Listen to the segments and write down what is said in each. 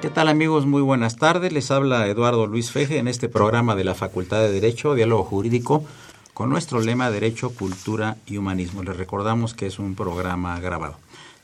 ¿Qué tal amigos? Muy buenas tardes. Les habla Eduardo Luis Feje en este programa de la Facultad de Derecho, Diálogo Jurídico, con nuestro lema Derecho, Cultura y Humanismo. Les recordamos que es un programa grabado.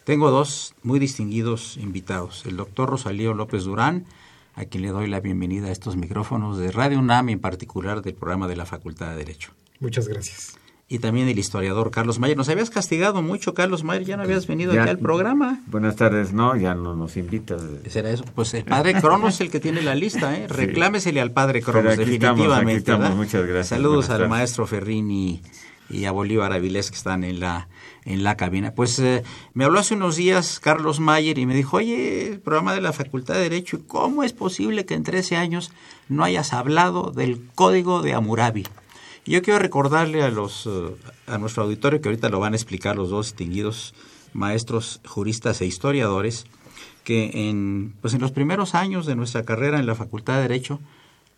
Tengo dos muy distinguidos invitados, el doctor Rosalío López Durán, a quien le doy la bienvenida a estos micrófonos de Radio UNAM, en particular del programa de la Facultad de Derecho. Muchas gracias y también el historiador Carlos Mayer. Nos habías castigado mucho, Carlos Mayer, ya no habías venido aquí al programa. Buenas tardes, no, ya no nos invitas. ¿Será eso? Pues el padre Cronos es el que tiene la lista, ¿eh? Reclámesele al padre Cronos, definitivamente. muchas gracias. Saludos al maestro Ferrini y a Bolívar Avilés que están en la en la cabina. Pues eh, me habló hace unos días Carlos Mayer y me dijo, oye, el programa de la Facultad de Derecho, ¿cómo es posible que en 13 años no hayas hablado del Código de Amurabi? Yo quiero recordarle a, los, eh, a nuestro auditorio, que ahorita lo van a explicar los dos distinguidos maestros juristas e historiadores, que en, pues en los primeros años de nuestra carrera en la Facultad de Derecho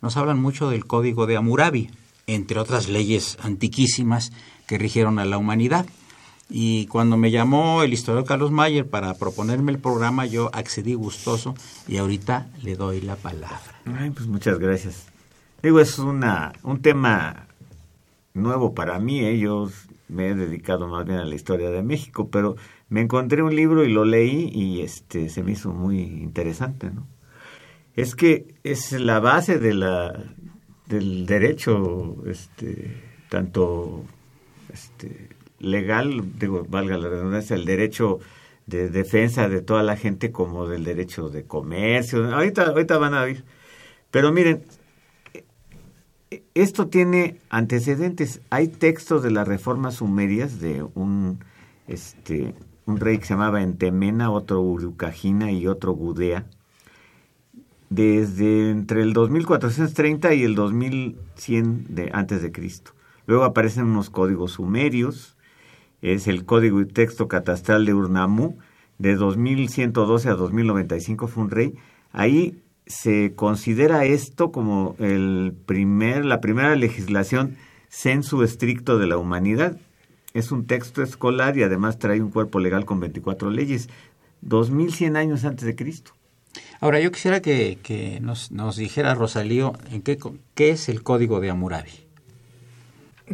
nos hablan mucho del Código de Hammurabi, entre otras leyes antiquísimas que rigieron a la humanidad. Y cuando me llamó el historiador Carlos Mayer para proponerme el programa, yo accedí gustoso y ahorita le doy la palabra. Ay, pues muchas gracias. Digo, es una, un tema nuevo para mí, ¿eh? yo me he dedicado más bien a la historia de México, pero me encontré un libro y lo leí y este se me hizo muy interesante, ¿no? Es que es la base de la del derecho este tanto este legal, digo, valga la redundancia, el derecho de defensa de toda la gente como del derecho de comercio. Ahorita ahorita van a ver. Pero miren, esto tiene antecedentes. Hay textos de las reformas sumerias de un, este, un rey que se llamaba Entemena, otro Urukagina y otro Gudea, desde entre el 2430 y el 2100 de, antes de Cristo. Luego aparecen unos códigos sumerios, es el código y texto catastral de Urnamu, de 2112 a 2095 fue un rey. Ahí se considera esto como el primer, la primera legislación censo estricto de la humanidad. Es un texto escolar y además trae un cuerpo legal con 24 leyes, 2100 años antes de Cristo. Ahora, yo quisiera que, nos, nos, dijera, Rosalío, ¿en qué, qué es el código de Hammurabi?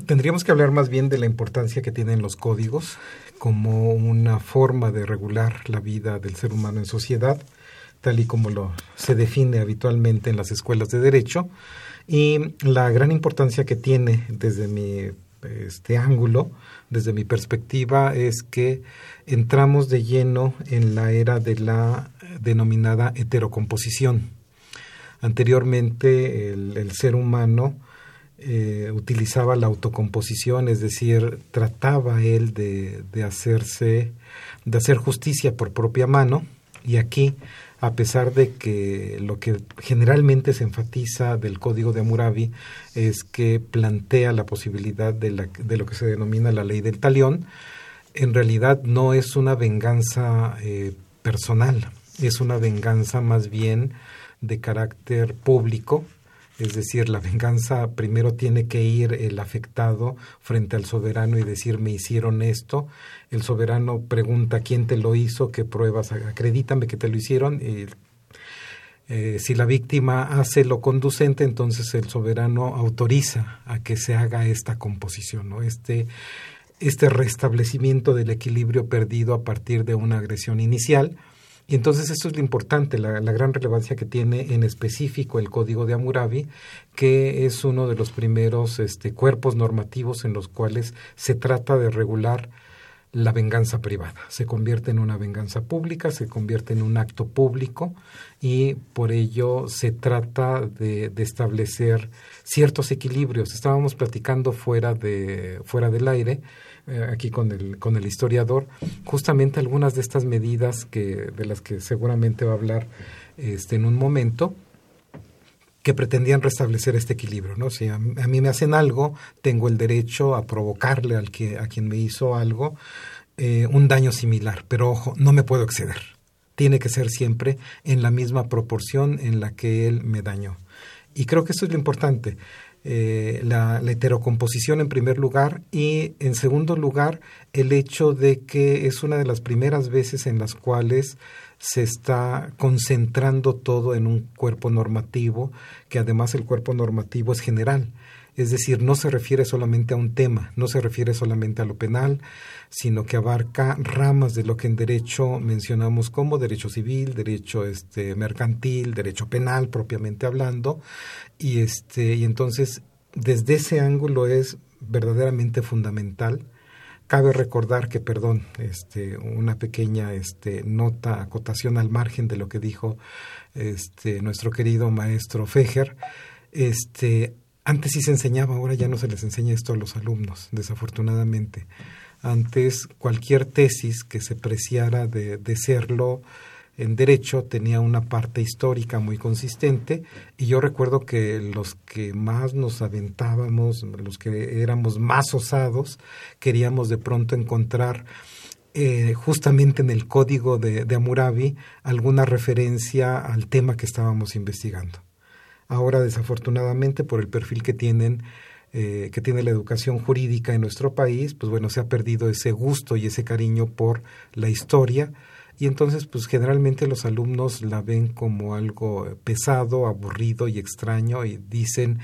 Tendríamos que hablar más bien de la importancia que tienen los códigos como una forma de regular la vida del ser humano en sociedad tal y como lo se define habitualmente en las escuelas de derecho y la gran importancia que tiene desde mi este ángulo, desde mi perspectiva, es que entramos de lleno en la era de la denominada heterocomposición. Anteriormente el, ser humano eh, utilizaba la autocomposición, es decir, trataba él de, de hacerse, de hacer justicia por propia mano, y aquí a pesar de que lo que generalmente se enfatiza del código de Hammurabi es que plantea la posibilidad de, la, de lo que se denomina la ley del talión, en realidad no es una venganza eh, personal, es una venganza más bien de carácter público, es decir, la venganza primero tiene que ir el afectado frente al soberano y decir me hicieron esto. El soberano pregunta quién te lo hizo, qué pruebas, acredítame que te lo hicieron. Y, eh, si la víctima hace lo conducente, entonces el soberano autoriza a que se haga esta composición, ¿no? este, este restablecimiento del equilibrio perdido a partir de una agresión inicial y entonces eso es lo importante, la, gran relevancia que tiene en específico el Código de Hammurabi, que es uno de los primeros este, cuerpos normativos en los cuales se trata de regular la venganza privada. Se convierte en una venganza pública, se convierte en un acto público y por ello se trata de, de establecer ciertos equilibrios. Estábamos platicando fuera, de, fuera del aire eh, aquí con el, con el historiador, justamente algunas de estas medidas que, de las que seguramente va a hablar este, en un momento, que pretendían restablecer este equilibrio, ¿no? Si a, mí me hacen algo, tengo el derecho a provocarle al que, a quien me hizo algo eh, un daño similar, pero ojo, no me puedo exceder. Tiene que ser siempre en la misma proporción en la que él me dañó. Y creo que eso es lo importante. Eh, la, heterocomposición en primer lugar y en segundo lugar el hecho de que es una de las primeras veces en las cuales se está concentrando todo en un cuerpo normativo, que además el cuerpo normativo es general. Es decir, no se refiere solamente a un tema, no se refiere solamente a lo penal, sino que abarca ramas de lo que en derecho mencionamos como derecho civil, derecho este mercantil, derecho penal propiamente hablando, y este y entonces desde ese ángulo es verdaderamente fundamental. Cabe recordar que, perdón, este, una pequeña este, nota, acotación al margen de lo que dijo este, nuestro querido maestro Fejer, este, antes sí se enseñaba, ahora ya no se les enseña esto a los alumnos, desafortunadamente. Antes cualquier tesis que se preciara de, serlo en derecho tenía una parte histórica muy consistente y yo recuerdo que los que más nos aventábamos, los que éramos más osados, queríamos de pronto encontrar eh, justamente en el código de, de Amurabi alguna referencia al tema que estábamos investigando. Ahora, desafortunadamente, por el perfil que tienen, eh, que tiene la educación jurídica en nuestro país, pues bueno, se ha perdido ese gusto y ese cariño por la historia. Y entonces, pues generalmente los alumnos la ven como algo pesado, aburrido y extraño y dicen,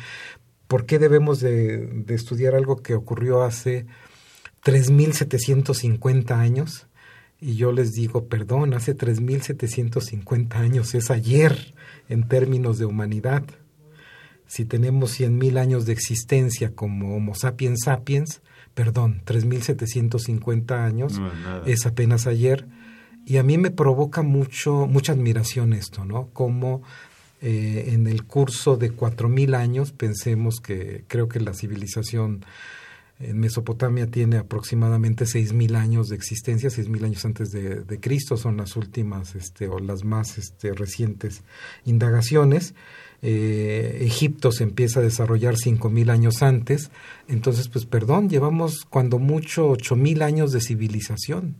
¿por qué debemos de, estudiar algo que ocurrió hace 3.750 años? Y yo les digo, perdón, hace 3.750 años es ayer en términos de humanidad. Si tenemos 100.000 años de existencia como Homo sapiens sapiens, perdón, 3.750 años es apenas ayer. Y a mí me provoca mucho, mucha admiración esto, ¿no? Como eh, en el curso de 4.000 años, pensemos que creo que la civilización en Mesopotamia tiene aproximadamente 6.000 años de existencia, 6.000 años antes de, Cristo, son las últimas este, o las más este, recientes indagaciones. Eh, Egipto se empieza a desarrollar 5.000 años antes, entonces, pues perdón, llevamos cuando mucho 8.000 años de civilización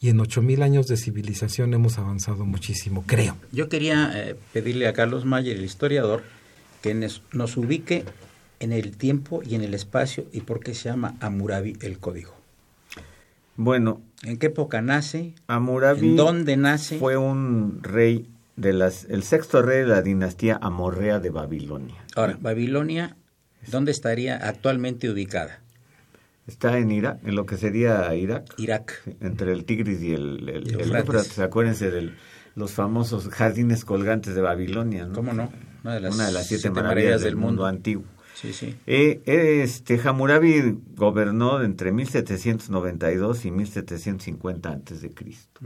y en 8.000 años de civilización hemos avanzado muchísimo, creo. Yo quería eh, pedirle a Carlos Mayer, el historiador, que nos ubique en el tiempo y en el espacio y por qué se llama Amurabi el código. Bueno, ¿en qué época nace? Amurabi ¿En dónde nace? Fue un rey de las el sexto rey de la dinastía amorrea de Babilonia. Ahora, Babilonia, ¿dónde estaría actualmente ubicada? Está en Irak, en lo que sería Irak. Irak. entre el Tigris y el, el, Acuérdense de los famosos jardines colgantes de Babilonia, ¿no? ¿Cómo no? Una de las, siete, maravillas, del, mundo antiguo. Sí, sí. Eh, este Hammurabi gobernó entre 1792 y 1750 antes de Cristo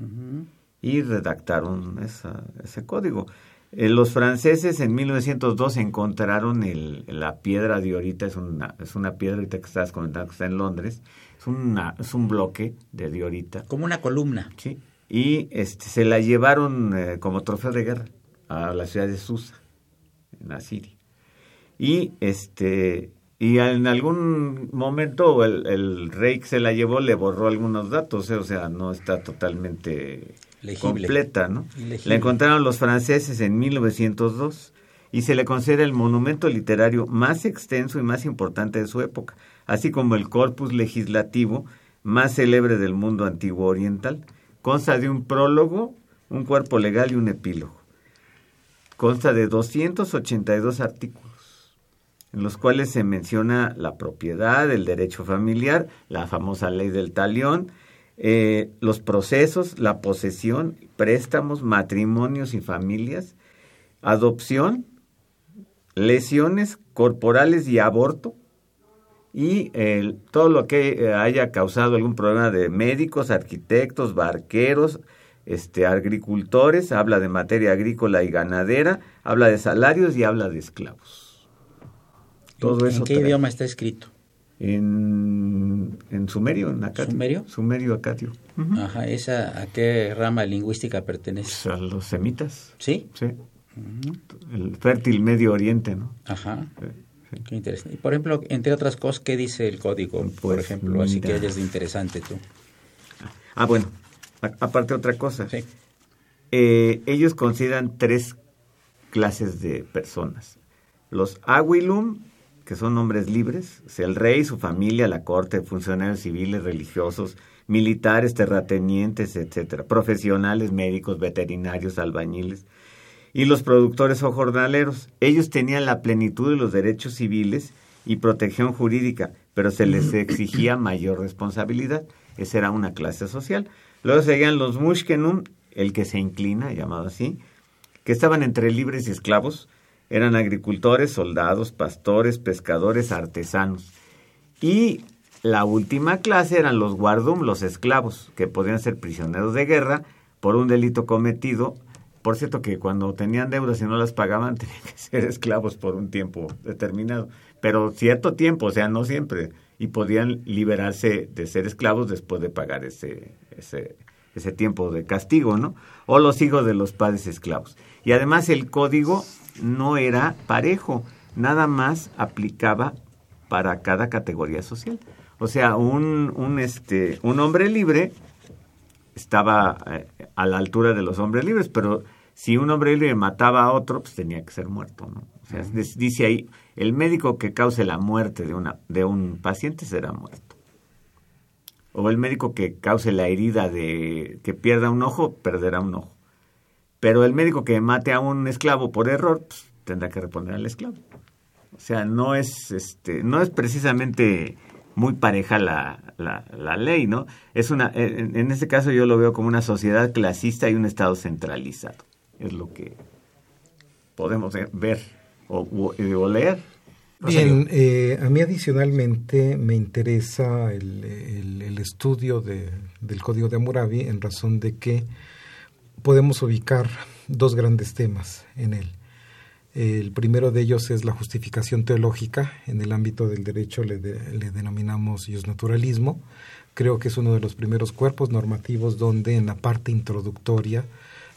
y redactaron ese código. Eh, los franceses en 1902 encontraron el, la piedra diorita, es una, es una piedra que estás comentando que está en Londres, es, una, es un bloque de diorita. Como una columna. Sí, y este, se la llevaron eh, como trofeo de guerra a la ciudad de Susa, en la Siria. Y este y en algún momento el, el, rey que se la llevó le borró algunos datos, eh, o sea, no está totalmente completa, ¿no? La encontraron los franceses en 1902 y se le considera el monumento literario más extenso y más importante de su época, así como el corpus legislativo más célebre del mundo antiguo oriental. Consta de un prólogo, un cuerpo legal y un epílogo. Consta de 282 artículos en los cuales se menciona la propiedad, el derecho familiar, la famosa ley del talión, eh, los procesos, la posesión, préstamos, matrimonios y familias, adopción, lesiones corporales y aborto, y todo lo que eh, haya causado algún problema de médicos, arquitectos, barqueros, este, agricultores, habla de materia agrícola y ganadera, habla de salarios y habla de esclavos. Todo ¿En, eso ¿En qué idioma está escrito? en, en sumerio, en acadio. ¿Sumerio? Sumerio, acadio. Ajá, ¿esa a qué rama lingüística pertenece? Pues a los semitas. ¿Sí? Sí. El fértil Medio Oriente, ¿no? Ajá. Qué interesante. Y por ejemplo, entre otras cosas, ¿qué dice el código? por pues ejemplo, así que hayas de interesante tú. Ah, bueno, aparte otra cosa. Sí. Eh, ellos consideran tres clases de personas. Los aguilum, que son hombres libres, o sea, el rey, su familia, la corte, funcionarios civiles, religiosos, militares, terratenientes, etcétera, profesionales, médicos, veterinarios, albañiles, y los productores o jornaleros. Ellos tenían la plenitud de los derechos civiles y protección jurídica, pero se les exigía mayor responsabilidad. Esa era una clase social. Luego seguían los mushkenum, el que se inclina, llamado así, que estaban entre libres y esclavos, eran agricultores, soldados, pastores, pescadores, artesanos. Y la última clase eran los guardum, los esclavos, que podían ser prisioneros de guerra por un delito cometido. Por cierto que cuando tenían deudas y no las pagaban, tenían que ser esclavos por un tiempo determinado. Pero cierto tiempo, o sea, no siempre. Y podían liberarse de ser esclavos después de pagar ese, ese, ese tiempo de castigo, ¿no? O los hijos de los padres esclavos. Y además el código no era parejo, nada más aplicaba para cada categoría social. O sea, un, un, este, un hombre libre estaba eh, a la altura de los hombres libres, pero si un hombre libre mataba a otro, pues tenía que ser muerto, ¿no? O sea, dice ahí, el médico que cause la muerte de, una, de un paciente será muerto. O el médico que cause la herida de que pierda un ojo, perderá un ojo. Pero el médico que mate a un esclavo por error, pues, tendrá que responder al esclavo. O sea, no es, este, no es precisamente muy pareja la, la, ley, ¿no? Es una, en, en, este caso yo lo veo como una sociedad clasista y un Estado centralizado. Es lo que podemos ver o, o, leer. Bien, eh, a mí adicionalmente me interesa el, el, estudio de, del Código de Hammurabi en razón de que podemos ubicar dos grandes temas en él. El primero de ellos es la justificación teológica. En el ámbito del derecho le, le denominamos naturalismo. Creo que es uno de los primeros cuerpos normativos donde en la parte introductoria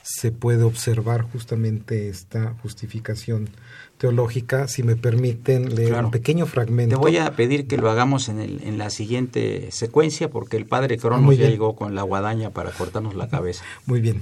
se puede observar justamente esta justificación teológica. Si me permiten leer un pequeño fragmento. Te voy a pedir que lo hagamos en, el, en la siguiente secuencia porque el padre Cronos ya llegó con la guadaña para cortarnos la cabeza. Muy bien.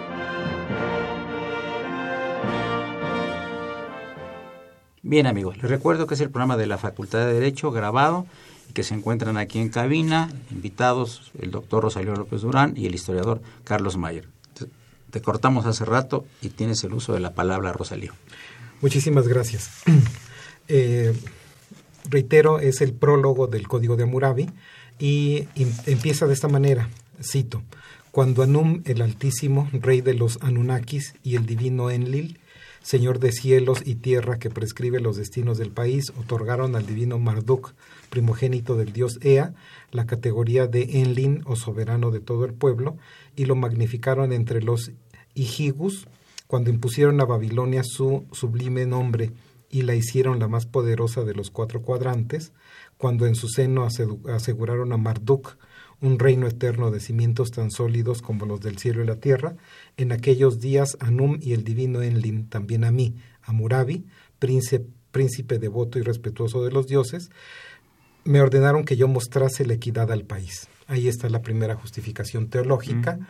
Bien amigos, les recuerdo que es el programa de la Facultad de Derecho grabado y que se encuentran aquí en cabina, invitados el doctor Rosalío López Durán y el historiador Carlos Mayer. Te, cortamos hace rato y tienes el uso de la palabra Rosalío. Muchísimas gracias. Eh, reitero, es el prólogo del Código de Hammurabi y, y empieza de esta manera, cito, cuando Anum el Altísimo, rey de los Anunnakis y el divino Enlil, Señor de cielos y tierra que prescribe los destinos del país, otorgaron al divino Marduk, primogénito del dios Ea, la categoría de Enlin o soberano de todo el pueblo, y lo magnificaron entre los Ijigus, cuando impusieron a Babilonia su sublime nombre y la hicieron la más poderosa de los cuatro cuadrantes, cuando en su seno aseguraron a Marduk, un reino eterno de cimientos tan sólidos como los del cielo y la tierra, en aquellos días Anum y el divino Enlil, también a mí, a Murabi, príncipe, príncipe devoto y respetuoso de los dioses, me ordenaron que yo mostrase la equidad al país. Ahí está la primera justificación teológica. Mm.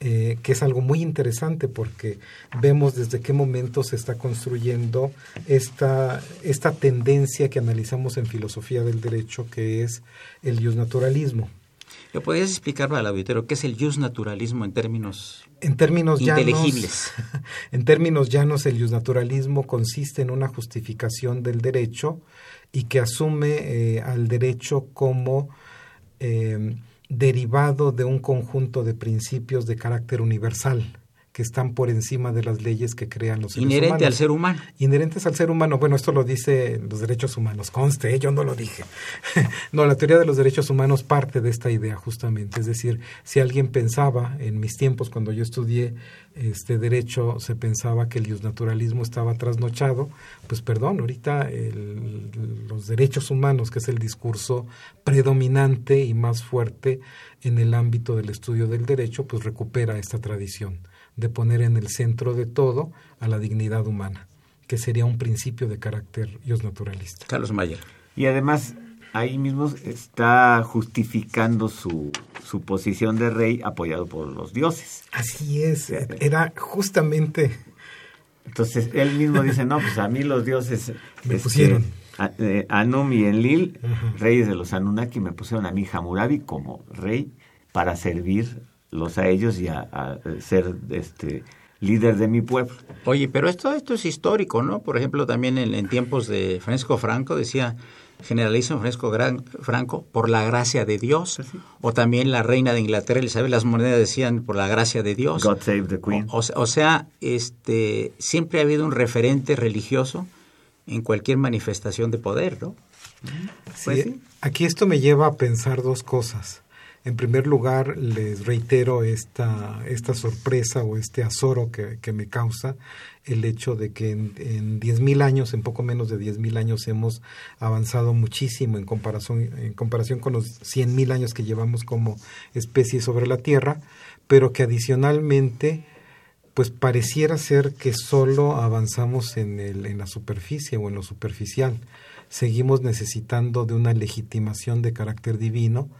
Eh, que es algo muy interesante porque vemos desde qué momento se está construyendo esta, esta tendencia que analizamos en filosofía del derecho, que es el naturalismo. ¿Le podrías explicar al auditorio qué es el naturalismo en términos, en términos inteligibles? Llanos, en términos llanos, el naturalismo consiste en una justificación del derecho y que asume eh, al derecho como eh, derivado de un conjunto de principios de carácter universal que están por encima de las leyes que crean los seres Inherente humanos. al ser humano. Inherentes al ser humano. Bueno, esto lo dice los derechos humanos. Conste, yo no lo dije. no, la teoría de los derechos humanos parte de esta idea justamente. Es decir, si alguien pensaba en mis tiempos cuando yo estudié este derecho, se pensaba que el naturalismo estaba trasnochado, pues perdón, ahorita el, los derechos humanos, que es el discurso predominante y más fuerte en el ámbito del estudio del derecho, pues recupera esta tradición de poner en el centro de todo a la dignidad humana, que sería un principio de carácter naturalista. Carlos Mayer. Y además, ahí mismo está justificando su, su posición de rey apoyado por los dioses. Así es, era justamente... Entonces, él mismo dice, no, pues a mí los dioses... Me este, pusieron. Eh, Anum y Enlil, reyes de los Anunnaki, me pusieron a mí Hammurabi como rey para servir los a ellos y a, a, ser este líder de mi pueblo. Oye, pero esto esto es histórico, ¿no? Por ejemplo, también en, en tiempos de Francisco Franco decía generalísimo Francisco Gran, Franco por la gracia de Dios, Sí. o también la reina de Inglaterra, Elizabeth, las monedas decían por la gracia de Dios. God save the Queen. O, o, o sea, este siempre ha habido un referente religioso en cualquier manifestación de poder, ¿no? Sí, pues, sí. Aquí esto me lleva a pensar dos cosas. En primer lugar, les reitero esta, esta sorpresa o este azoro que, me causa el hecho de que en, en 10.000 años, en poco menos de 10.000 años, hemos avanzado muchísimo en comparación, en comparación con los 100.000 años que llevamos como especie sobre la Tierra, pero que adicionalmente pues pareciera ser que solo avanzamos en, el, en la superficie o en lo superficial. Seguimos necesitando de una legitimación de carácter divino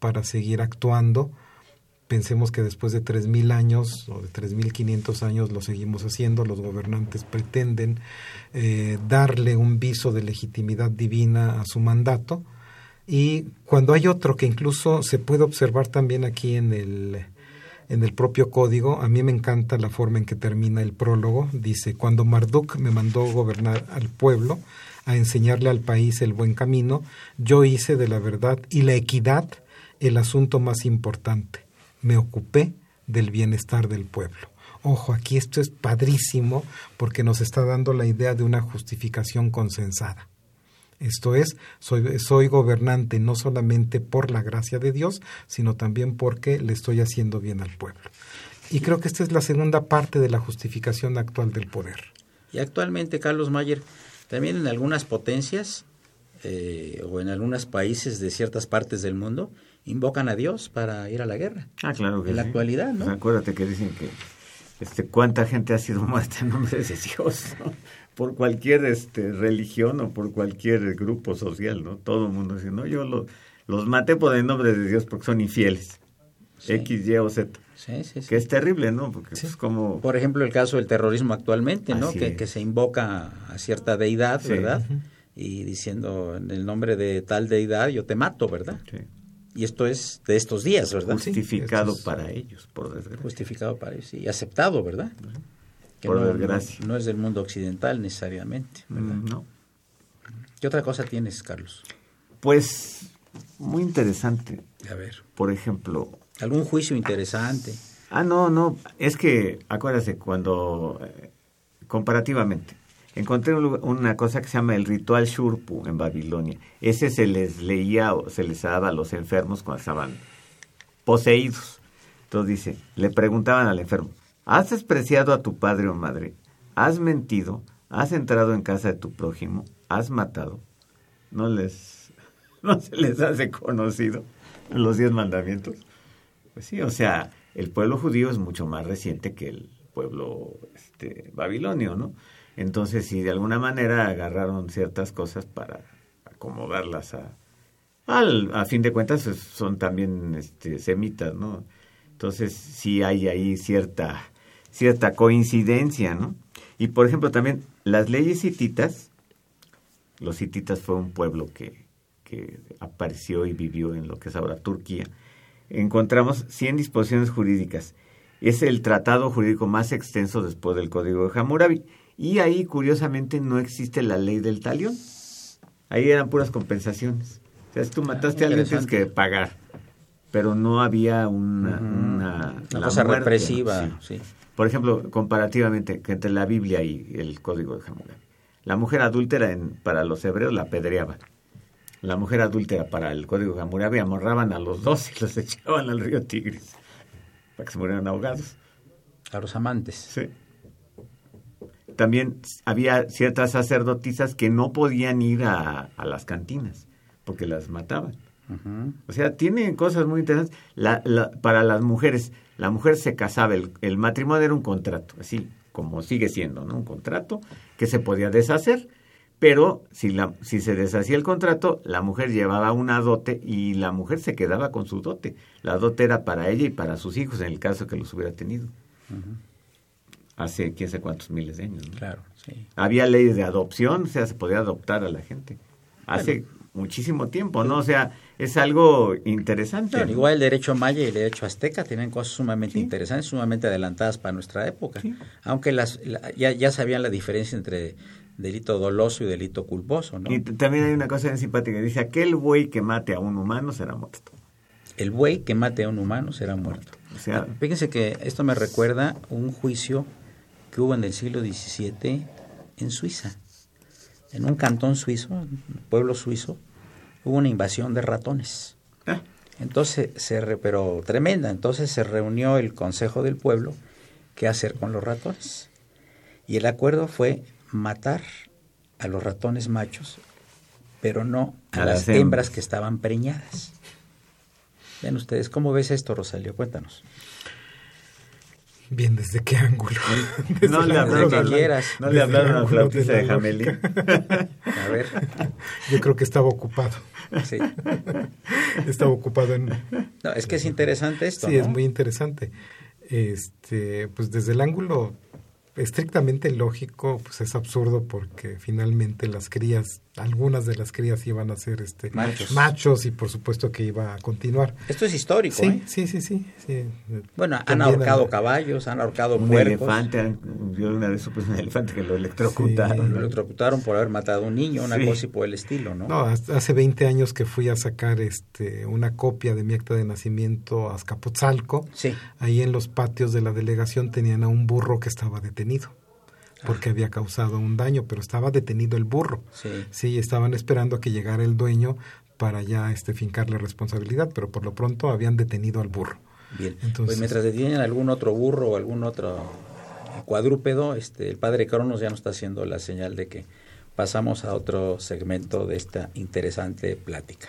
para seguir actuando. Pensemos que después de 3.000 años o de 3.500 años lo seguimos haciendo. Los gobernantes pretenden eh, darle un viso de legitimidad divina a su mandato. Y cuando hay otro que incluso se puede observar también aquí en el, en el propio código, a mí me encanta la forma en que termina el prólogo. Dice, cuando Marduk me mandó gobernar al pueblo, a enseñarle al país el buen camino, yo hice de la verdad y la equidad el asunto más importante. Me ocupé del bienestar del pueblo. Ojo, aquí esto es padrísimo porque nos está dando la idea de una justificación consensada. Esto es, soy, soy, gobernante no solamente por la gracia de Dios, sino también porque le estoy haciendo bien al pueblo. Y creo que esta es la segunda parte de la justificación actual del poder. Y actualmente, Carlos Mayer, también en algunas potencias eh, o en algunos países de ciertas partes del mundo invocan a Dios para ir a la guerra. Ah, claro que En la actualidad, ¿no? Pues acuérdate que dicen que este cuánta gente ha sido muerta en nombre de Dios, ¿no? por cualquier este religión o por cualquier grupo social, ¿no? Todo el mundo dice, no, yo lo- los maté por el nombre de Dios porque son infieles. Sí. X, Y o Z. Sí, sí, sí. Que es terrible, ¿no? Porque es como... Por ejemplo, el caso del terrorismo actualmente, ¿no? Que, es. que se invoca a cierta deidad, Sí. ¿verdad? Y diciendo en el nombre de tal deidad yo te mato, ¿verdad? Sí. Y esto es de estos días, ¿verdad? Justificado es- para ellos, por desgracia. Justificado para ellos y aceptado, ¿verdad? Que Por no, desgracia. no- no es del mundo occidental necesariamente. ¿verdad? Mm, No. ¿Qué otra cosa tienes, Carlos? Pues muy interesante. A ver. Por ejemplo, ¿Algún juicio interesante? Ah, no, no, es que, acuérdate, cuando, eh, comparativamente, encontré una cosa que se llama el ritual Shurpu en Babilonia. Ese se les leía o se les daba a los enfermos cuando estaban poseídos. Entonces dice, le preguntaban al enfermo, ¿has despreciado a tu padre o madre? ¿Has mentido? ¿Has entrado en casa de tu prójimo? ¿Has matado? No les, no se les hace conocido los diez mandamientos. Pues sí, o sea, el pueblo judío es mucho más reciente que el pueblo este, babilonio, ¿no? Entonces, si de alguna manera agarraron ciertas cosas para acomodarlas a... Al, a fin de cuentas, es- son también este, semitas, ¿no? Entonces, sí hay ahí cierta, cierta coincidencia, ¿no? Y, por ejemplo, también las leyes hititas, los hititas fue un pueblo que, que apareció y vivió en lo que es ahora Turquía, encontramos 100 disposiciones jurídicas. Es el tratado jurídico más extenso después del Código de Hammurabi. Y ahí, curiosamente, no existe la ley del talión. Ahí eran puras compensaciones. O sea, si tú mataste a alguien, tienes que pagar. Pero no había una... Una, cosa muerte, represiva, ¿no? Sí. sí. Por ejemplo, comparativamente, que entre la Biblia y el Código de Hammurabi. La mujer adúltera en, para los hebreos la apedreaban. La mujer adúltera para el Código de Hammurabi amarraban a los dos y los echaban al río Tigris para que se murieran ahogados. A los amantes. Sí. También había ciertas sacerdotisas que no podían ir a, a las cantinas porque las mataban. O sea, tiene cosas muy interesantes. La, la- para las mujeres, la mujer se casaba, el, el matrimonio era un contrato, así como sigue siendo, ¿no? Un contrato que se podía deshacer, pero si, la, si se deshacía el contrato, la mujer llevaba una dote y la mujer se quedaba con su dote. La dote era para ella y para sus hijos, en el caso que los hubiera tenido. Hace quién sabe cuántos miles de años, ¿no? Claro, sí. Había leyes de adopción, o sea, se podía adoptar a la gente. Hace muchísimo tiempo, ¿no? O sea, es algo interesante. Claro, ¿no? igual el derecho maya y el derecho azteca tienen cosas sumamente interesantes, sumamente adelantadas para nuestra época. Aunque las, la- ya, ya sabían la diferencia entre delito doloso y delito culposo, ¿no? Y también hay una cosa bien simpática, dice, aquel buey que mate a un humano será muerto. El buey que mate a un humano será muerto. O sea, Fíjense que esto me recuerda un juicio que hubo en el siglo XVII en Suiza. En un cantón suizo, un pueblo suizo, hubo una invasión de ratones. ah, Entonces, se re- pero tremenda, entonces se reunió el consejo del pueblo, qué hacer con los ratones. Y el acuerdo fue matar a los ratones machos, pero no a, A las hembras que estaban preñadas. Ven ustedes, ¿cómo ves esto, Rosalio? Cuéntanos. Bien, ¿desde qué ángulo? no le hablaron, que a- quieras. no le Desde hablaron a flautista de de la Jamelí. A ver, Yo creo que estaba ocupado. sí. Estaba ocupado en... No, es que es interesante esto, Sí, ¿no? es muy interesante. Este, pues desde el ángulo estrictamente lógico, pues es absurdo porque finalmente las crías, algunas de las crías iban a ser este Machos. machos y por supuesto que iba a continuar. Esto es histórico, Sí, ¿eh? sí, sí, sí, sí. Bueno, han ahorcado caballos, han ahorcado Un puercos. elefante, yo una vez supe un elefante que lo electrocutaron. Lo electrocutaron por haber matado a un niño, una Sí. cosa y por el estilo, ¿no? No, hasta hace 20 años que fui a sacar este una copia de mi acta de nacimiento a Azcapotzalco. Sí. Ahí en los patios de la delegación tenían a un burro que estaba detenido porque había causado un daño, pero estaba detenido el burro. Sí. Sí, estaban esperando a que llegara el dueño para ya este fincarle responsabilidad, pero por lo pronto habían detenido al burro. Bien. Entonces- pues mientras detienen algún otro burro o algún otro cuadrúpedo, este, el padre Cronos ya nos está haciendo la señal de que pasamos a otro segmento de esta interesante plática.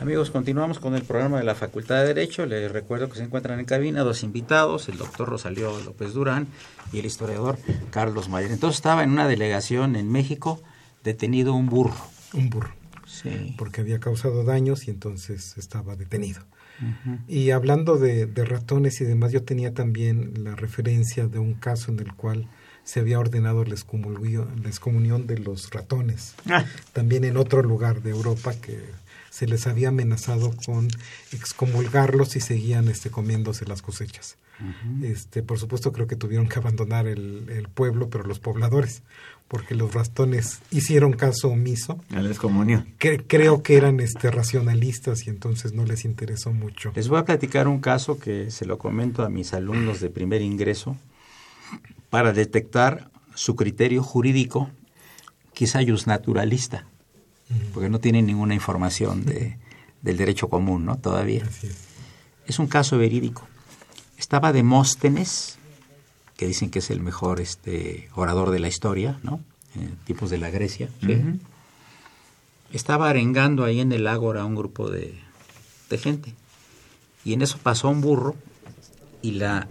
Amigos, continuamos con el programa de la Facultad de Derecho. Les recuerdo que se encuentran en cabina dos invitados, el doctor Rosalío López Durán y el historiador Carlos Mayer. Entonces estaba en una delegación en México detenido un burro. Un burro. Sí. Porque había causado daños y entonces estaba detenido. Y hablando de, de, ratones y demás, yo tenía también la referencia de un caso en el cual se había ordenado la excomunión, la excomunión de los ratones. Ah. También en otro lugar de Europa que se les había amenazado con excomulgarlos si seguían este, comiéndose las cosechas. este, por supuesto, creo que tuvieron que abandonar el, el, pueblo, pero los pobladores, porque los rastones hicieron caso omiso. A la excomunión. Que, creo que eran este, racionalistas y entonces no les interesó mucho. Les voy a platicar un caso que se lo comento a mis alumnos de primer ingreso para detectar su criterio jurídico, quizá naturalista porque no tienen ninguna información de, del derecho común, ¿no? Todavía. Es. un caso verídico. Estaba Demóstenes, que dicen que es el mejor este, orador de la historia, ¿no? En tipos de la Grecia. Estaba arengando ahí en el ágora a un grupo de, de gente. Y en eso pasó un burro y la,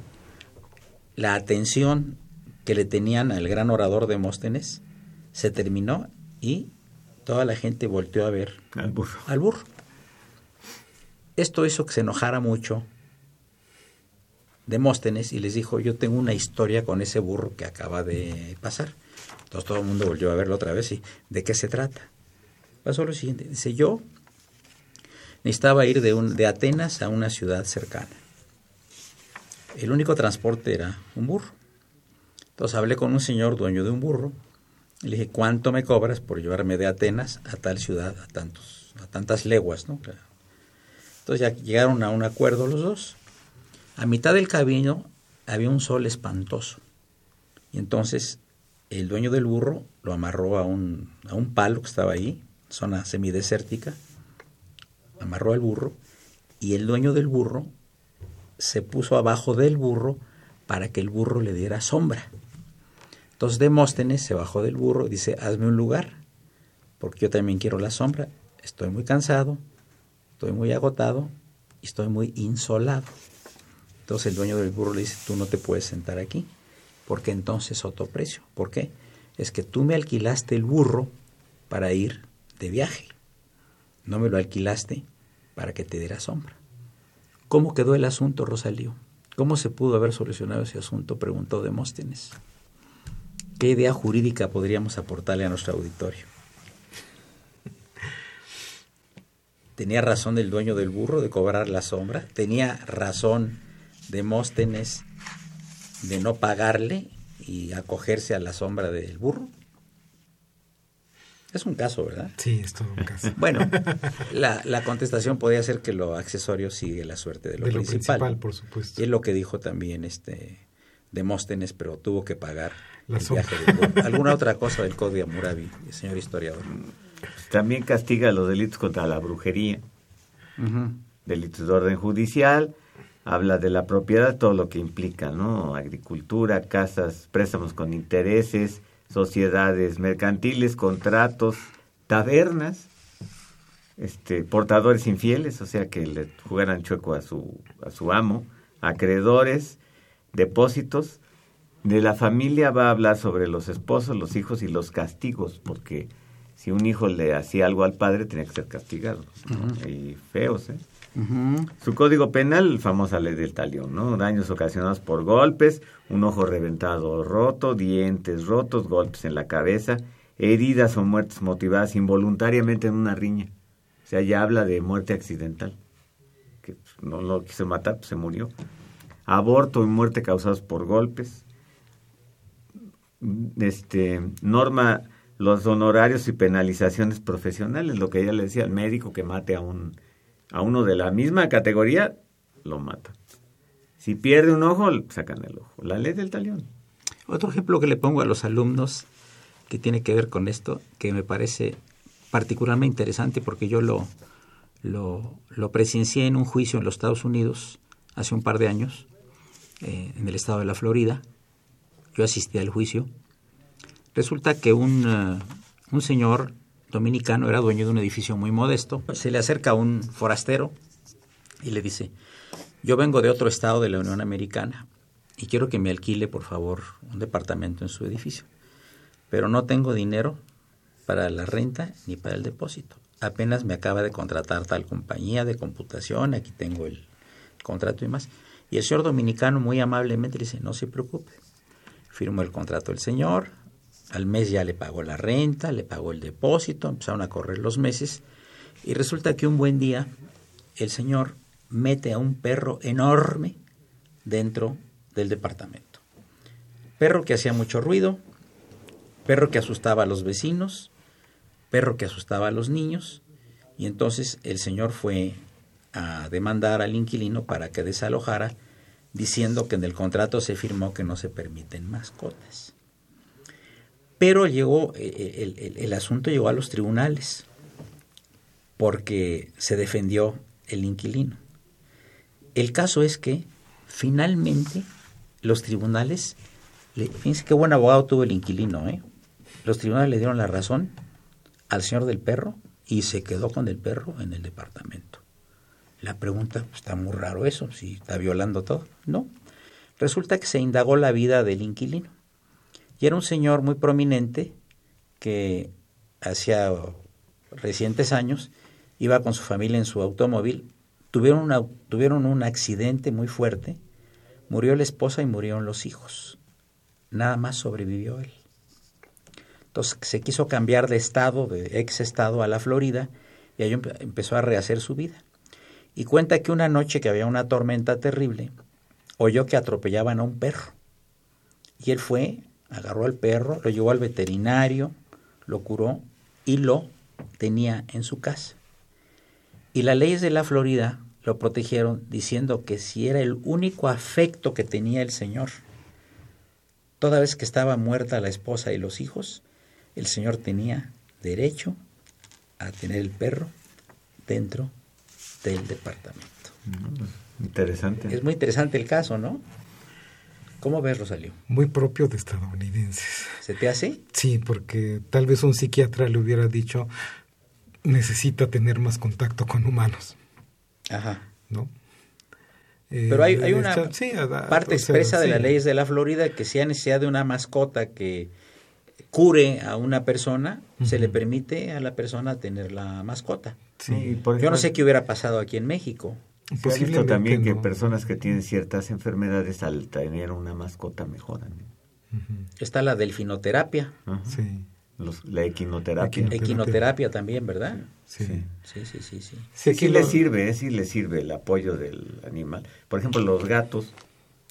la atención que le tenían al gran orador Demóstenes se terminó y toda la gente volteó a ver al burro. Al burro. Esto hizo que se enojara mucho Demóstenes y les dijo, yo tengo una historia con ese burro que acaba de pasar. Entonces todo el mundo volvió a verlo otra vez y ¿de qué se trata? Pasó lo siguiente, dice, yo necesitaba ir de, un, de Atenas a una ciudad cercana. El único transporte era un burro. Entonces hablé con un señor dueño de un burro le dije, ¿cuánto me cobras por llevarme de Atenas a tal ciudad, a, tantos, a tantas leguas? ¿no? Entonces ya llegaron a un acuerdo los dos. A mitad del camino había un sol espantoso. Y entonces el dueño del burro lo amarró a un, a un palo que estaba ahí, zona semidesértica, amarró al burro y el dueño del burro se puso abajo del burro para que el burro le diera sombra. Entonces Demóstenes se bajó del burro y dice, hazme un lugar, porque yo también quiero la sombra, estoy muy cansado, estoy muy agotado y estoy muy insolado. Entonces el dueño del burro le dice, tú no te puedes sentar aquí, porque entonces otro precio. ¿Por qué? Es que tú me alquilaste el burro para ir de viaje. No me lo alquilaste para que te diera sombra. ¿Cómo quedó el asunto, Rosalío? ¿Cómo se pudo haber solucionado ese asunto? preguntó Demóstenes. ¿Qué idea jurídica podríamos aportarle a nuestro auditorio? ¿Tenía razón el dueño del burro de cobrar la sombra? ¿Tenía razón Demóstenes de no pagarle y acogerse a la sombra del burro? Es un caso, ¿verdad? Sí, es todo un caso. Bueno, la, la contestación podría ser que lo accesorio sigue la suerte de lo, de lo principal. principal, por supuesto. Y es lo que dijo también este Demóstenes, pero tuvo que pagar La el viaje burro. ¿Alguna otra cosa del Código Hammurabi, señor historiador? También castiga los delitos contra la brujería, delitos de orden judicial, habla de la propiedad, todo lo que implica, ¿no? Agricultura, casas, préstamos con intereses, sociedades mercantiles, contratos, tabernas, este, portadores infieles, o sea que le jugaran chueco a su, a su amo, acreedores, depósitos. De la familia va a hablar sobre los esposos, los hijos y los castigos, porque si un hijo le hacía algo al padre tenía que ser castigado. ¿no? Y feos, ¿eh? Su código penal, famosa ley del talión, ¿no? Daños ocasionados por golpes, un ojo reventado o roto, dientes rotos, golpes en la cabeza, heridas o muertes motivadas involuntariamente en una riña. O sea, ya habla de muerte accidental. Que pues, no lo quiso matar, pues se murió. Aborto y muerte causados por golpes. Este, norma los honorarios y penalizaciones profesionales, lo que ya le decía al médico que mate a un a uno de la misma categoría, lo mata. Si pierde un ojo, sacan el ojo. La ley del talión. Otro ejemplo que le pongo a los alumnos que tiene que ver con esto, que me parece particularmente interesante porque yo lo, lo, lo presencié en un juicio en los Estados Unidos hace un par de años, eh, en el estado de la Florida. Yo asistí al juicio. Resulta que un, eh, un señor dominicano era dueño de un edificio muy modesto. Se le acerca un forastero y le dice, yo vengo de otro estado de la Unión Americana y quiero que me alquile, por favor, un departamento en su edificio. Pero no tengo dinero para la renta ni para el depósito. Apenas me acaba de contratar tal compañía de computación, aquí tengo el contrato y más. Y el señor dominicano muy amablemente le dice, no se preocupe. Firmó el contrato el señor, al mes ya le pagó la renta, le pagó el depósito, empezaron a correr los meses y resulta que un buen día el señor mete a un perro enorme dentro del departamento. Perro que hacía mucho ruido, perro que asustaba a los vecinos, perro que asustaba a los niños y entonces el señor fue a demandar al inquilino para que desalojara diciendo que en el contrato se firmó que no se permiten mascotas. Pero llegó, eh, el, el, el, asunto llegó a los tribunales porque se defendió el inquilino. El caso es que finalmente los tribunales, le, fíjense qué buen abogado tuvo el inquilino, ¿eh? los tribunales le dieron la razón al señor del perro y se quedó con el perro en el departamento. La pregunta, pues, está muy raro eso, si está violando todo. No. Resulta que se indagó la vida del inquilino. Y era un señor muy prominente que hacía recientes años iba con su familia en su automóvil, tuvieron, una, tuvieron un accidente muy fuerte, murió la esposa y murieron los hijos. Nada más sobrevivió él. Entonces se quiso cambiar de estado, de ex estado a la Florida, y ahí empezó a rehacer su vida. Y cuenta que una noche que había una tormenta terrible, oyó que atropellaban a un perro. Y él fue, agarró al perro, lo llevó al veterinario, lo curó y lo tenía en su casa. Y las leyes de la Florida lo protegieron diciendo que si era el único afecto que tenía el señor, toda vez que estaba muerta la esposa y los hijos, el señor tenía derecho a tener el perro dentro del departamento. Interesante. Es muy interesante el caso, ¿no? ¿Cómo ves, Rosalío? Muy propio de estadounidenses. ¿Se te hace? Sí, porque tal vez un psiquiatra le hubiera dicho necesita tener más contacto con humanos. Ajá. ¿No? Pero hay, hay una sí, parte expresa o sea, de sí. las leyes de la Florida que sea necesidad de una mascota que cure a una persona, se le permite a la persona tener la mascota. Sí, por Yo no sé qué hubiera pasado aquí en México. Posiblemente también que no. personas que tienen ciertas enfermedades al tener una mascota mejoran. ¿eh? Está la delfinoterapia, Ajá. Sí, Los- la equinoterapia. Equino- equinoterapia también, ¿verdad? sí. Sí. Sí, sí, sí, sí. Sí, sí le lo- sirve, ¿eh? sí le sirve el apoyo del animal. Por ejemplo, los gatos,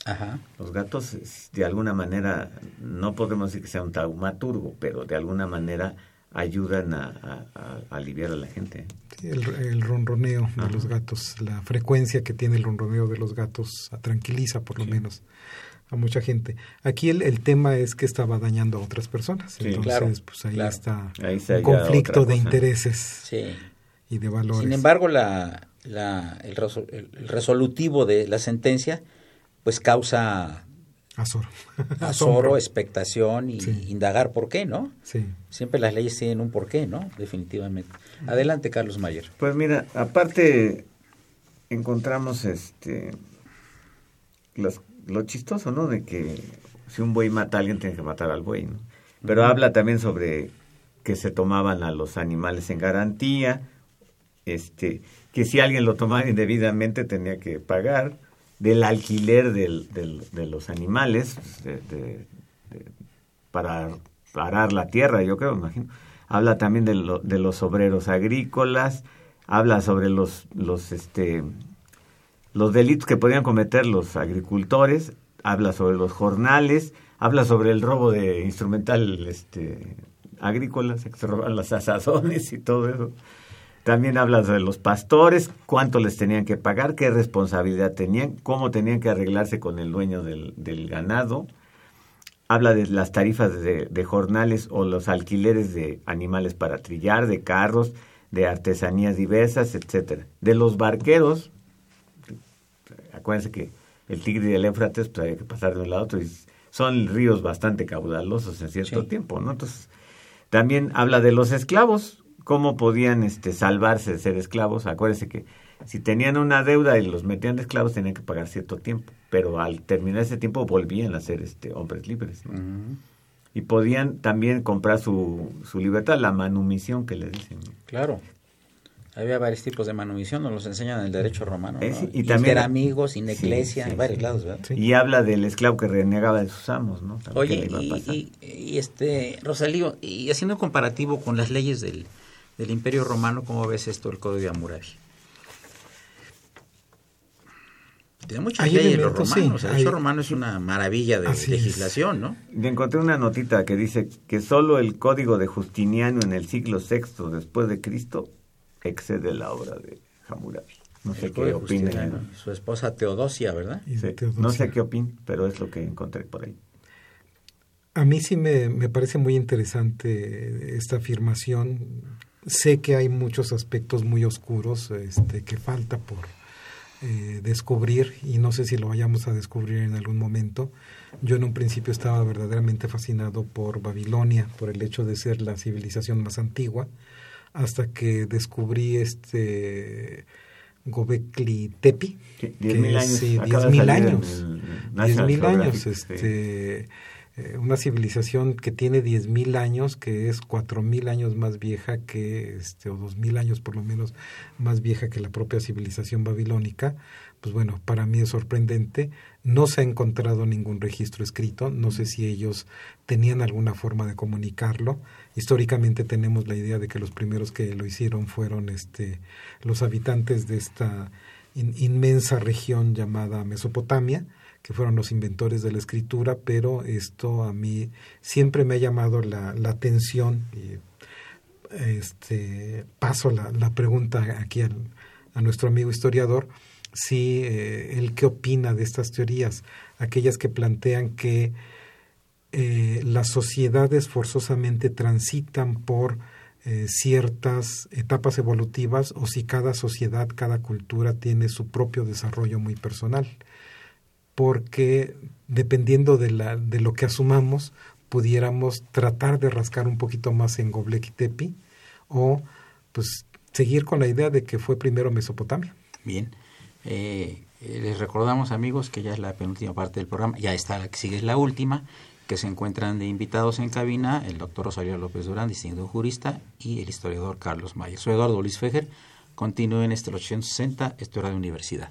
Ajá. los gatos de alguna manera, no podemos decir que sea un taumaturgo, pero de alguna manera ayudan a, a- a- a aliviar a la gente. Sí, El, el ronroneo de los gatos, la frecuencia que tiene el ronroneo de los gatos tranquiliza por lo Sí. menos a mucha gente. Aquí el, el tema es que estaba dañando a otras personas. Sí, Entonces, claro, pues ahí claro. está Ahí un conflicto de intereses Sí. y de valores. Sin embargo, la, la- el, resol- el- el resolutivo de la sentencia pues causa Azor. azoro, Asombro. expectación y Sí. indagar por qué, ¿no? Sí. Siempre las leyes tienen un porqué, ¿no? Definitivamente. Adelante, Carlos Mayer. Pues mira, aparte encontramos este las- lo chistoso, ¿no? De que si un buey mata a alguien tiene que matar al buey, ¿no? Pero habla también sobre que se tomaban a los animales en garantía, este, que si alguien lo tomaba indebidamente tenía que pagar, del alquiler del, de los animales, de- para arar la tierra, yo creo, imagino. Habla también de, lo- de los obreros agrícolas, habla sobre los, los, este, los delitos que podían cometer los agricultores, habla sobre los jornales, habla sobre el robo de instrumental este, agrícola, se roban las asazones y todo eso. También habla de los pastores, cuánto les tenían que pagar, qué responsabilidad tenían, cómo tenían que arreglarse con el dueño del, del ganado. Habla de las tarifas de, de jornales o los alquileres de animales para trillar, de carros, de artesanías diversas, etcétera. De los barqueros, acuérdense que el Tigre y el Éufrates pues había que pasar de un lado a otro y son ríos bastante caudalosos en cierto Sí. tiempo, ¿no? Entonces, también habla de los esclavos, cómo podían este, salvarse de ser esclavos. Acuérdense que si tenían una deuda y los metían de esclavos tenían que pagar cierto tiempo, pero al terminar ese tiempo volvían a ser este, hombres libres. ¿no? Y podían también comprar su, su libertad, la manumisión que le dicen. ¿no? Claro. Había varios tipos de manumisión, nos los enseñan en el derecho romano. Eh, ¿no? sí, y también- amigos, sin iglesia, sí, en varios sí. lados, ¿verdad? Sí. Y habla del esclavo que renegaba de sus amos, ¿no? También Oye, le iba a y, pasar. y- y, este, Rosalío, y haciendo un comparativo con las leyes del, del Imperio Romano, ¿cómo ves esto el Código de Hammurabi? Tiene muchas Hay leyes los elementos, sí, romanos. el derecho hay- romano es una maravilla de Así legislación, ¿no? Y encontré una notita que dice que solo el código de Justiniano en el siglo VI después de Cristo excede la obra de Hammurabi. No sé El qué. Justiniano, Su esposa Teodosia, ¿verdad? Y Sí, Teodosia. no sé qué opinen, pero es lo que encontré por ahí. A mí sí me, me parece muy interesante esta afirmación. Sé que hay muchos aspectos muy oscuros este, que falta por eh, descubrir y no sé si lo vayamos a descubrir en algún momento. Yo en un principio estaba verdaderamente fascinado por Babilonia, por el hecho de ser la civilización más antigua, hasta que descubrí este Gobekli Tepe. Sí, que 10.000 es, años. sí, acaba de 10.000 salir en años. Diez mil años, sí. Eh, una civilización que tiene diez mil años, que es cuatro mil años más vieja que, este, o dos mil años por lo menos más vieja que la propia civilización babilónica, pues bueno, para mí es sorprendente. No se ha encontrado ningún registro escrito, no sé si ellos tenían alguna forma de comunicarlo. Históricamente tenemos la idea de que los primeros que lo hicieron fueron este, los habitantes de esta in- inmensa región llamada Mesopotamia, que fueron los inventores de la escritura, pero esto a mí siempre me ha llamado la, la atención y este, paso la, la pregunta aquí al- a nuestro amigo historiador, si eh, él qué opina de estas teorías, aquellas que plantean que eh, las sociedades forzosamente transitan por eh, ciertas etapas evolutivas o si cada sociedad, cada cultura tiene su propio desarrollo muy personal. Porque dependiendo de, la, de lo que asumamos, pudiéramos tratar de rascar un poquito más en Göbekli Tepe o pues seguir con la idea de que fue primero Mesopotamia. Bien. Eh, eh, les recordamos, amigos, que ya es la penúltima parte del programa, ya está la que sigue es la última, que se encuentran de invitados en cabina el doctor Rosario López Durán, distinguido jurista, y el historiador Carlos Mayer. Soy Eduardo Luis Fejer. Continúen este 860, esto era de universidad.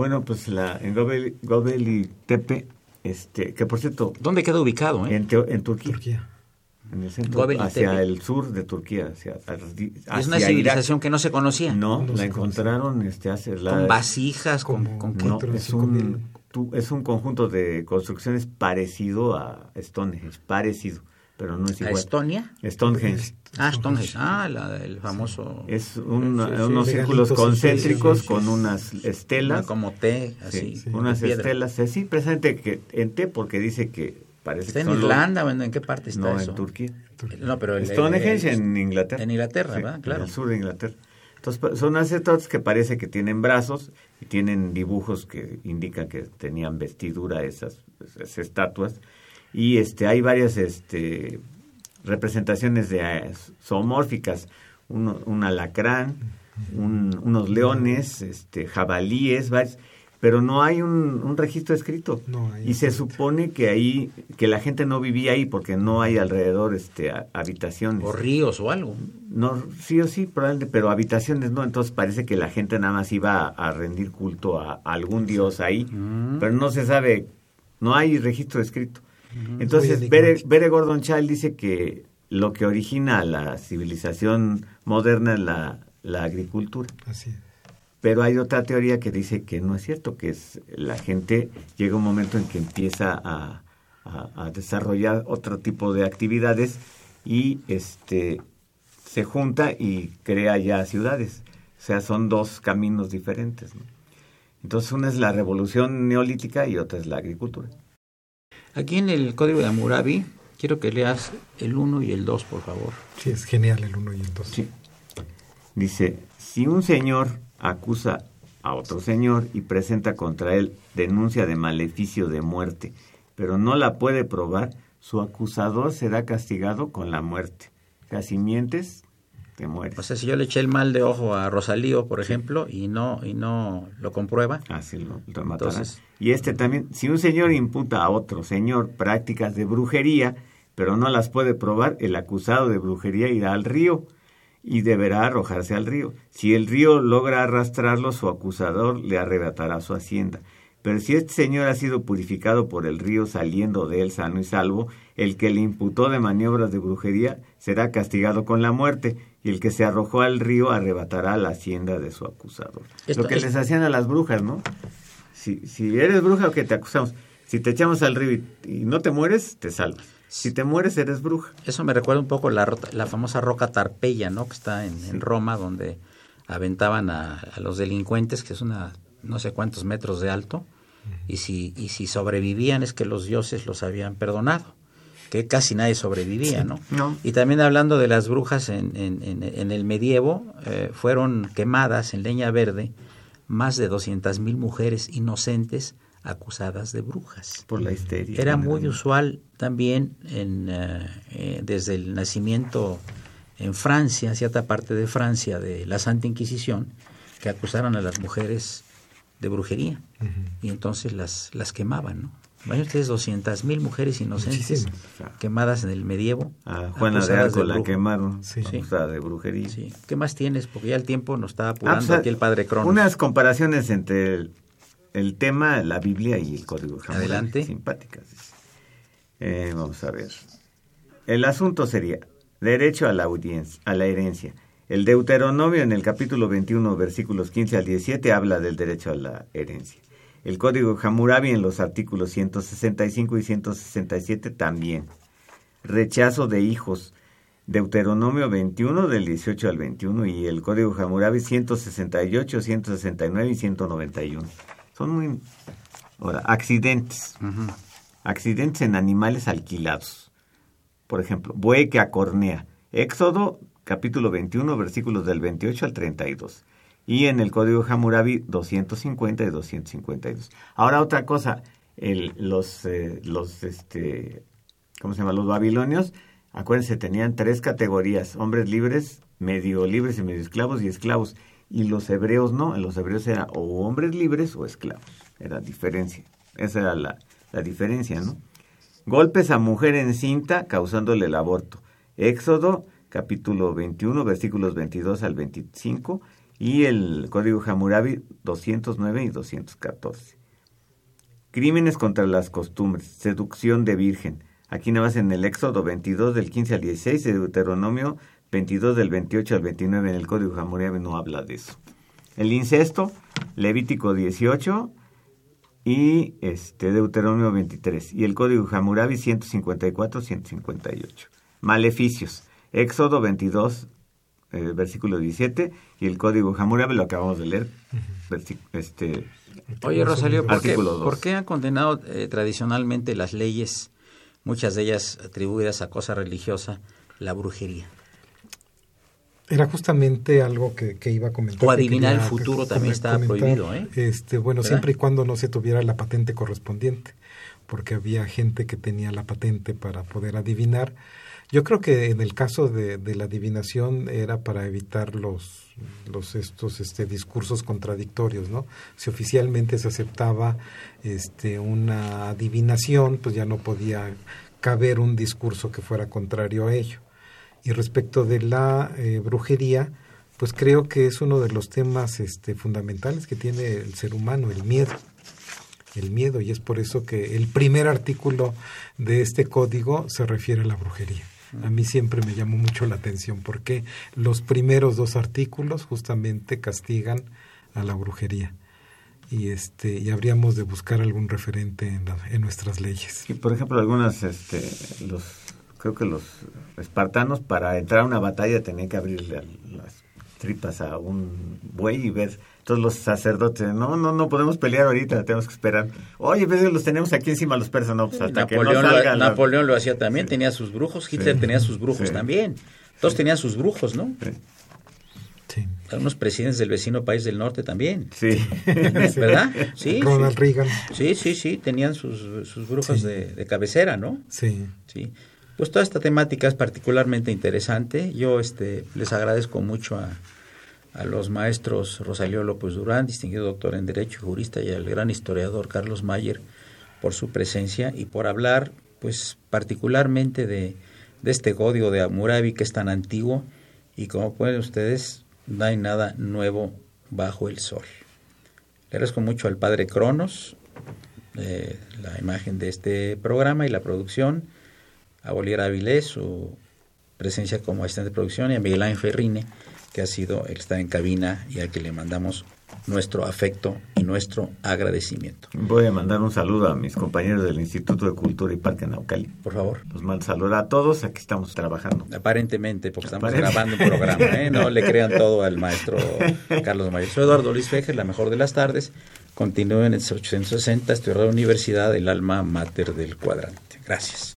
Bueno, pues la, en Gobel, Gobel Tepe, este, que por cierto... ¿Dónde queda ubicado? Eh? En, en Turquía. Turquía. En el centro, hacia el sur de Turquía. Hacia, hacia es una civilización Irak. que no se conocía. No, no la encontraron este, hace... La, con vasijas, con, con no, es un, tu, es un conjunto de construcciones parecido a Stonehenge, parecido pero no es igual. ¿A Estonia? Stonehenge. Ah, Stonehenge. Ah, la, el famoso. Es un, sí, sí, unos círculos concéntricos con unas estelas. Como T, así. unas estelas, sí, presente que en T porque dice que parece ¿Está que en Irlanda o en qué parte está no, eso? en Turquía. No, pero el, Stonehenge en Inglaterra. En Inglaterra, ¿verdad? Claro. En el sur de Inglaterra. Entonces, son acetatos que parece que tienen brazos y tienen dibujos que indican que tenían vestidura esas, esas estatuas y este hay varias este representaciones de eh, zoomórficas. Un, un alacrán un, unos leones este jabalíes varios, pero no hay un, un registro escrito. No, y se supone que ahí que la gente no vivía ahí porque no hay alrededor este habitaciones. O ríos o algo. No sí o sí probablemente pero habitaciones no. Entonces parece que la gente nada más iba a, a rendir culto a, a, algún dios ahí. Mm. pero no se sabe no hay registro escrito entonces, Bere, Bere, Gordon Child dice que lo que origina la civilización moderna es la, la agricultura. Así es. Pero hay otra teoría que dice que no es cierto, que es la gente llega un momento en que empieza a, a, a desarrollar otro tipo de actividades y este se junta y crea ya ciudades. O sea, son dos caminos diferentes. ¿no? Entonces, una es la revolución neolítica y otra es la agricultura. Aquí en el código de Hammurabi, quiero que leas el 1 y el 2, por favor. Sí, es genial el 1 y el 2. Sí. Dice, si un señor acusa a otro señor y presenta contra él denuncia de maleficio de muerte, pero no la puede probar, su acusador será castigado con la muerte. O sea, si mientes, te mueres. O sea, si yo le eché el mal de ojo a Rosalío, por ejemplo, y no y no lo comprueba, Así lo, lo matarán. Entonces- y este también, si un señor imputa a otro señor prácticas de brujería, pero no las puede probar, el acusado de brujería irá al río y deberá arrojarse al río. Si el río logra arrastrarlo, su acusador le arrebatará su hacienda. Pero si este señor ha sido purificado por el río saliendo de él sano y salvo, el que le imputó de maniobras de brujería será castigado con la muerte, y el que se arrojó al río arrebatará la hacienda de su acusador. Esto Lo que es- les hacían a las brujas, ¿no? Si, si eres bruja o que te acusamos, si te echamos al río y, y no te mueres, te salvas. Si te mueres, eres bruja. Eso me recuerda un poco la, la famosa roca Tarpeya, ¿no? Que está en, en Roma, donde aventaban a, a los delincuentes, que es una no sé cuántos metros de alto, y si, y si sobrevivían es que los dioses los habían perdonado, que casi nadie sobrevivía, ¿no? No. Y también hablando de las brujas en, en- en- en el medievo, eh, fueron quemadas en leña verde más de 200.000 mujeres inocentes acusadas de brujas. Por la histeria. Era muy usual también en, eh, eh, desde el nacimiento en Francia, cierta parte de Francia, de la Santa Inquisición, que acusaran a las mujeres de brujería y entonces las, las quemaban. ¿no? Vayan ustedes 200 mil mujeres inocentes quemadas en el medievo. A Juana de Arco la brujo. quemaron, Sí. acusada de brujería. Sí. ¿Qué más tienes? Porque ya el tiempo nos está Ah, apurando pues, aquí el padre Cronos. Unas comparaciones entre el, el tema, la Biblia y el Código de Hammurabi. Adelante. Simpáticas. Eh, vamos a ver. El asunto sería derecho a la, audiencia, a la herencia. El Deuteronomio en el capítulo 21, versículos 15 al 17, habla del derecho a la herencia. El Código Hammurabi en los artículos 165 y 167 también. Rechazo de hijos. Deuteronomio 21 del 18 al 21 y el Código Hammurabi 168, 169 y 191. Son muy... Ahora, accidentes. Accidentes en animales alquilados. Por ejemplo, buey que acornea. Éxodo capítulo 21 versículos del 28 al 32. Y en el Código Hammurabi 250 y 252. Ahora otra cosa, los, eh, los, este, ¿cómo se llama? Los babilonios, acuérdense, tenían tres categorías, hombres libres, medio libres y medio esclavos y esclavos. Y los hebreos no, en los hebreos era o hombres libres o esclavos. Era diferencia. Esa era la, la diferencia, ¿no? Golpes a mujer encinta causándole el aborto. Éxodo capítulo 21 versículos 22 al 25 y el Código Hammurabi 209 y 214. Crímenes contra las costumbres, seducción de virgen. Aquí nada más en el Éxodo 22 del 15 al 16 y Deuteronomio 22 del 28 al 29 en el Código Hammurabi no habla de eso. El incesto, Levítico 18 y este Deuteronomio 23 y el Código Hammurabi 154-158. Maleficios, Éxodo 22 eh, versículo 17 y el Código Hammurabi lo acabamos de leer. este Oye, Rosalío, ¿por qué, por qué han condenado eh, tradicionalmente las leyes, muchas de ellas atribuidas a cosa religiosa, la brujería? Era justamente algo que, que iba a comentar. O que adivinar quería el futuro también está comentar. prohibido, ¿eh? Este, bueno, ¿Verdad? siempre y cuando no se tuviera la patente correspondiente, porque había gente que tenía la patente para poder adivinar. Yo creo que en el caso de, la adivinación era para evitar los, los estos este, discursos contradictorios, ¿no? Si oficialmente se aceptaba este, una adivinación, pues ya no podía caber un discurso que fuera contrario a ello. Y respecto de la eh, brujería, pues creo que es uno de los temas este, fundamentales que tiene el ser humano, el miedo. El miedo, y es por eso que el primer artículo de este código se refiere a la brujería. A mí siempre me llamó mucho la atención porque los primeros dos artículos justamente castigan a la brujería. Y este y habríamos de buscar algún referente en, la- en nuestras leyes. Y por ejemplo, algunas, este, los, creo que los espartanos para entrar a una batalla tenían que abrirle las tripas a un buey y ver. Todos los sacerdotes, no, no, no podemos pelear ahorita, tenemos que esperar. Oye, ves que los tenemos aquí encima los persas, no, pues hasta Napoleón, que no lo, salgan. Napoleón lo hacía también, tenía sus brujos, Hitler Sí. tenía sus brujos Sí. también. Todos tenían sus brujos, ¿no? Sí. Sí. Algunos presidentes del vecino país del norte también. Sí. ¿Verdad? Sí, Ronald sí. Reagan. Sí, sí, sí, tenían sus, sus brujos Sí. de, de cabecera, ¿no? Sí. Sí. pues toda esta temática es particularmente interesante. Yo este, les agradezco mucho a, a los maestros Rosalío López Durán, distinguido doctor en Derecho y jurista, y al gran historiador Carlos Mayer por su presencia y por hablar, pues particularmente de, este código de Hammurabi que es tan antiguo y como pueden ustedes, no hay nada nuevo bajo el sol. Le agradezco mucho al padre Cronos, eh, la imagen de este programa y la producción, a Bolívar Avilés, su presencia como asistente de producción, y a Miguel Ángel Ferrine, que ha sido el que está en cabina y al que le mandamos nuestro afecto y nuestro agradecimiento. Voy a mandar un saludo a mis compañeros del Instituto de Cultura y Parque Naucali. Por favor. Los mando saludo a todos, aquí estamos trabajando. Aparentemente, porque estamos grabando un programa, ¿eh? No le crean todo al maestro Carlos Mayer. Soy Eduardo Luis Fejer, la mejor de las tardes. Continúo en el 860, estoy en la Universidad, el alma mater del cuadrante. Gracias.